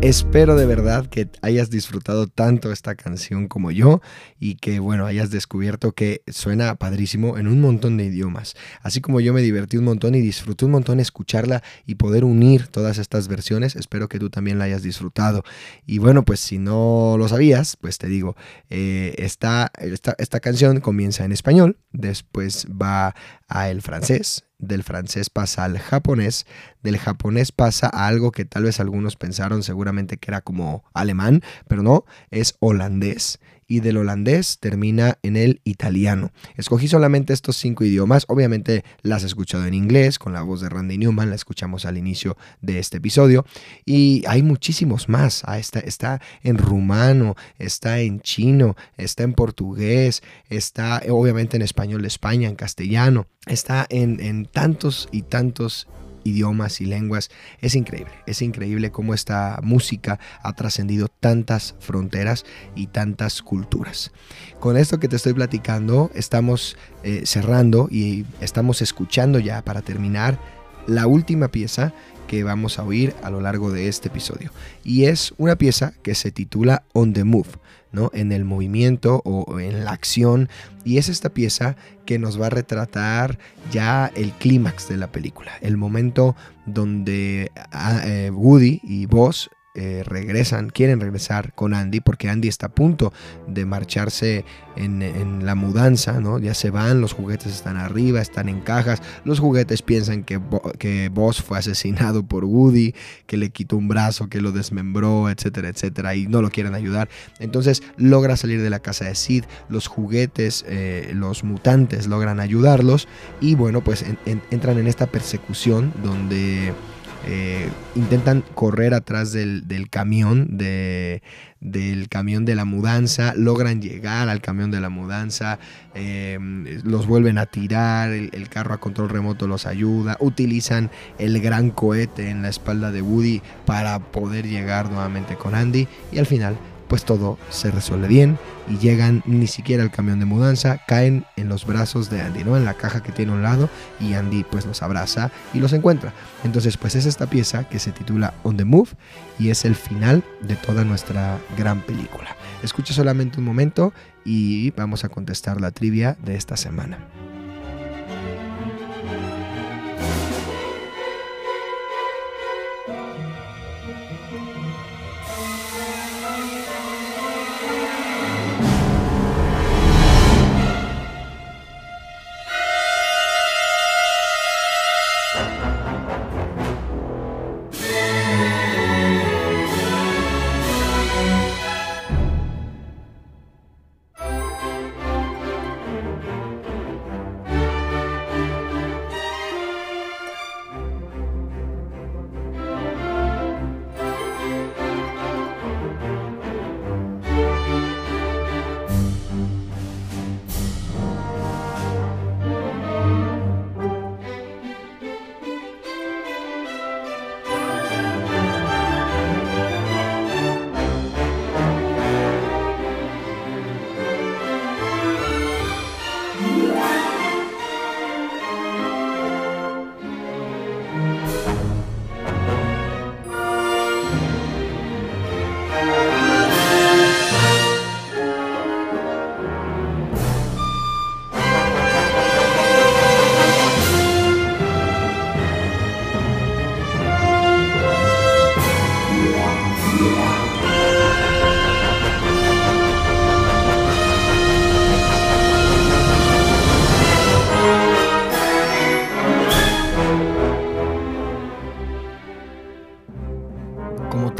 Espero de verdad que hayas disfrutado tanto esta canción como yo y que bueno, hayas descubierto que suena padrísimo en un montón de idiomas. Así como yo me divertí un montón y disfruté un montón escucharla y poder unir todas estas versiones, espero que tú también la hayas disfrutado. Y bueno, pues si no lo sabías, pues te digo, eh, esta, esta, esta canción comienza en español, después va a el francés, del francés pasa al japonés, del japonés pasa a algo que tal vez algunos pensaron seguramente que era como alemán, pero no, es holandés y del holandés termina en el italiano. Escogí solamente estos cinco idiomas, obviamente las he escuchado en inglés, con la voz de Randy Newman, la escuchamos al inicio de este episodio, y hay muchísimos más, ah, está, está en rumano, está en chino, está en portugués, está obviamente en español de España, en castellano, está en, en tantos y tantos idiomas y lenguas. Es increíble, es increíble cómo esta música ha trascendido tantas fronteras y tantas culturas. Con esto que te estoy platicando, estamos eh, cerrando y estamos escuchando ya para terminar la última pieza que vamos a oír a lo largo de este episodio. Y es una pieza que se titula On the Move, ¿no? En el movimiento o en la acción. Y es esta pieza que nos va a retratar ya el clímax de la película. El momento donde ah, eh, Woody y Buzz eh, regresan, quieren regresar con Andy porque Andy está a punto de marcharse en, la mudanza, ¿no? Ya se van, los juguetes están arriba, están en cajas, los juguetes piensan que, que Boss fue asesinado por Woody, que le quitó un brazo, que lo desmembró, etcétera, etcétera, y no lo quieren ayudar. Entonces logra salir de la casa de Sid, los juguetes, eh, los mutantes logran ayudarlos y bueno, pues entran en esta persecución donde eh, intentan correr atrás del, camión, de, del camión de la mudanza, logran llegar al camión de la mudanza, eh, los vuelven a tirar, el, el, carro a control remoto los ayuda, utilizan el gran cohete en la espalda de Woody para poder llegar nuevamente con Andy y al final pues todo se resuelve bien y llegan ni siquiera al camión de mudanza, caen en los brazos de Andy, ¿no? En la caja que tiene a un lado y Andy pues los abraza y los encuentra. Entonces pues es esta pieza que se titula On the Move y es el final de toda nuestra gran película. Escucha solamente un momento y vamos a contestar la trivia de esta semana.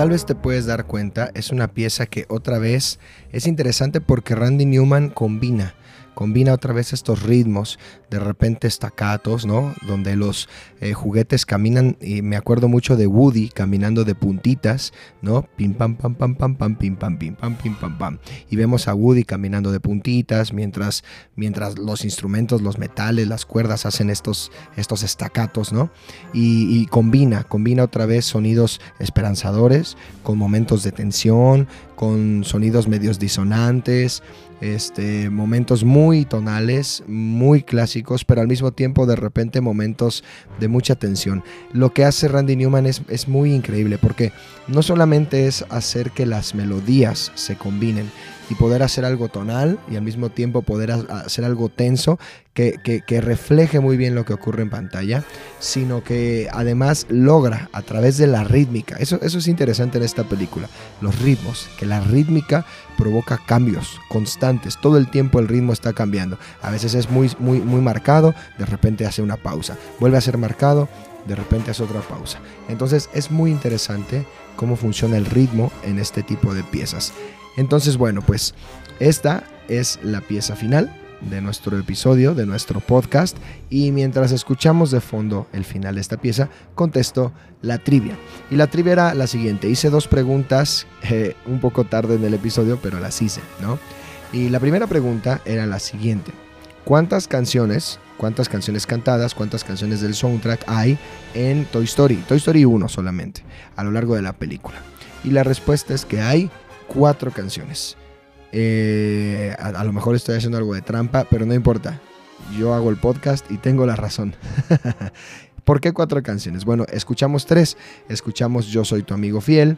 Tal vez te puedes dar cuenta, es una pieza que otra vez es interesante porque Randy Newman combina combina otra vez estos ritmos, de repente estacatos, ¿no? Donde los eh, juguetes caminan, y me acuerdo mucho de Woody caminando de puntitas, ¿no? Pim pam pam pam pam pam pim pam pim pam pim pam pam. Y vemos a Woody caminando de puntitas mientras mientras los instrumentos, los metales, las cuerdas hacen estos estos estacatos, ¿no? Y, y combina, combina otra vez sonidos esperanzadores con momentos de tensión, con sonidos medios disonantes, este, momentos muy tonales, muy clásicos, pero al mismo tiempo de repente momentos de mucha tensión. Lo que hace Randy Newman es, es muy increíble porque no solamente es hacer que las melodías se combinen, y poder hacer algo tonal y al mismo tiempo poder hacer algo tenso que, que, refleje muy bien lo que ocurre en pantalla, sino que además logra a través de la rítmica, eso, eso es interesante en esta película, los ritmos, que la rítmica provoca cambios constantes, todo el tiempo el ritmo está cambiando, a veces es muy, muy, muy marcado, de repente hace una pausa, vuelve a ser marcado, de repente hace otra pausa. Entonces es muy interesante cómo funciona el ritmo en este tipo de piezas. Entonces, bueno, pues esta es la pieza final de nuestro episodio, de nuestro podcast. Y mientras escuchamos de fondo el final de esta pieza, contesto la trivia. Y la trivia era la siguiente. Hice dos preguntas eh, un poco tarde en el episodio, pero las hice, ¿no? Y la primera pregunta era la siguiente. ¿Cuántas canciones, cuántas canciones cantadas, cuántas canciones del soundtrack hay en Toy Story? Toy Story 1 solamente, a lo largo de la película. Y la respuesta es que hay cuatro canciones. Eh, a, lo mejor estoy haciendo algo de trampa, pero no importa. Yo hago el podcast y tengo la razón. ¿Por qué cuatro canciones? Bueno, escuchamos tres. Escuchamos Yo Soy Tu Amigo Fiel.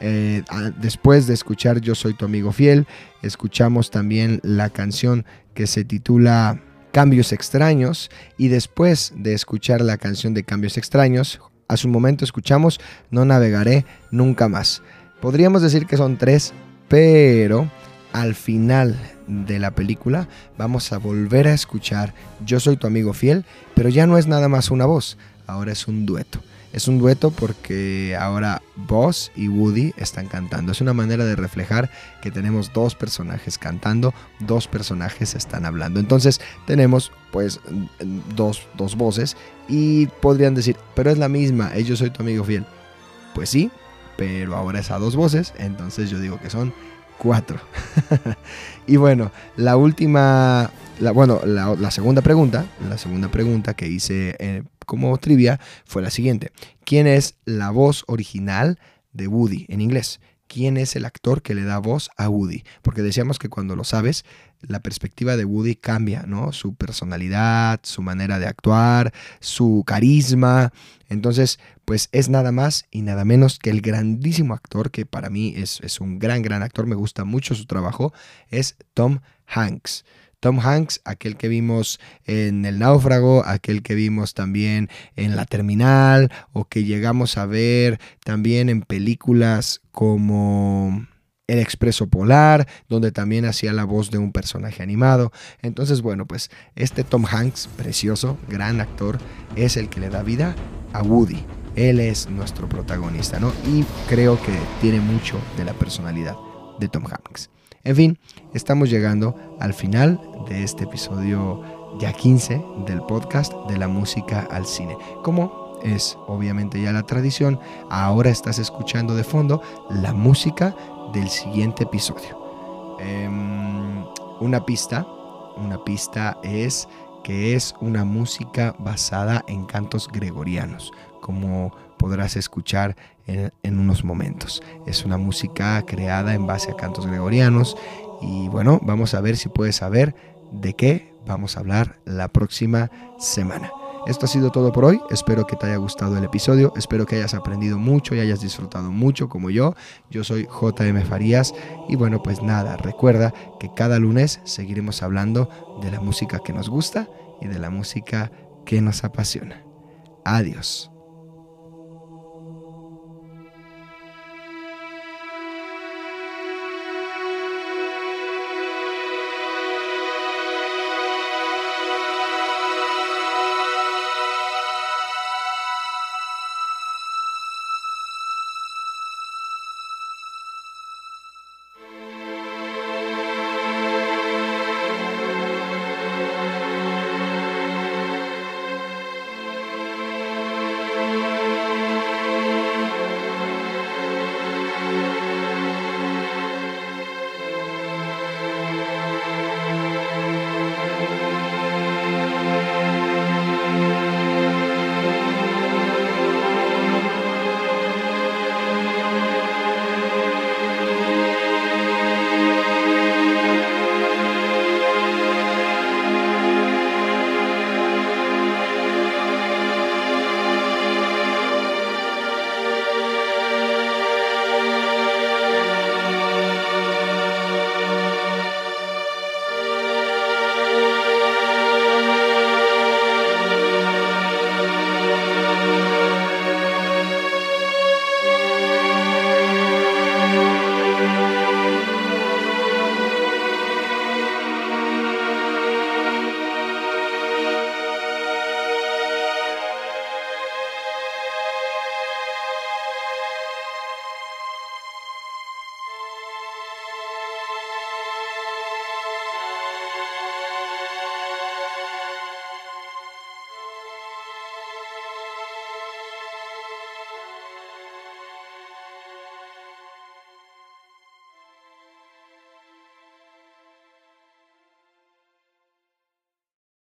Eh, después de escuchar Yo Soy Tu Amigo Fiel, escuchamos también la canción que se titula Cambios Extraños. Y después de escuchar la canción de Cambios Extraños, hace un momento escuchamos No Navegaré Nunca Más. Podríamos decir que son tres, pero al final de la película vamos a volver a escuchar Yo soy tu amigo fiel, pero ya no es nada más una voz, ahora es un dueto. Es un dueto porque ahora Buzz y Woody están cantando. Es una manera de reflejar que tenemos dos personajes cantando, dos personajes están hablando. Entonces tenemos pues dos, dos voces y podrían decir, pero es la misma, yo soy tu amigo fiel. Pues sí, pero ahora es a dos voces, entonces yo digo que son y bueno, la última, la, bueno, la, segunda pregunta, la segunda pregunta que hice eh, como trivia fue la siguiente. ¿Quién es la voz original de Woody en inglés? quién es el actor que le da voz a Woody. Porque decíamos que cuando lo sabes, la perspectiva de Woody cambia, ¿no? Su personalidad, su manera de actuar, su carisma. Entonces, pues es nada más y nada menos que el grandísimo actor, que para mí es, es un gran, gran actor, me gusta mucho su trabajo, es Tom Hanks. Tom Hanks, aquel que vimos en El náufrago, aquel que vimos también en La Terminal o que llegamos a ver también en películas como El Expreso Polar, donde también hacía la voz de un personaje animado. Entonces, bueno, pues este Tom Hanks, precioso, gran actor, es el que le da vida a Woody. Él es nuestro protagonista, ¿no? Y creo que tiene mucho de la personalidad de Tom Hanks. En fin, estamos llegando al final de este episodio ya 15 del podcast de la música al cine. Como es obviamente ya la tradición, ahora estás escuchando de fondo la música del siguiente episodio. Em, una pista, una pista es que es una música basada en cantos gregorianos, como podrás escuchar en, unos momentos. Es una música creada en base a cantos gregorianos y bueno, vamos a ver si puedes saber de qué vamos a hablar la próxima semana. Esto ha sido todo por hoy, espero que te haya gustado el episodio, espero que hayas aprendido mucho y hayas disfrutado mucho como yo. Yo soy JM Farías y bueno, pues nada, recuerda que cada lunes seguiremos hablando de la música que nos gusta y de la música que nos apasiona. Adiós.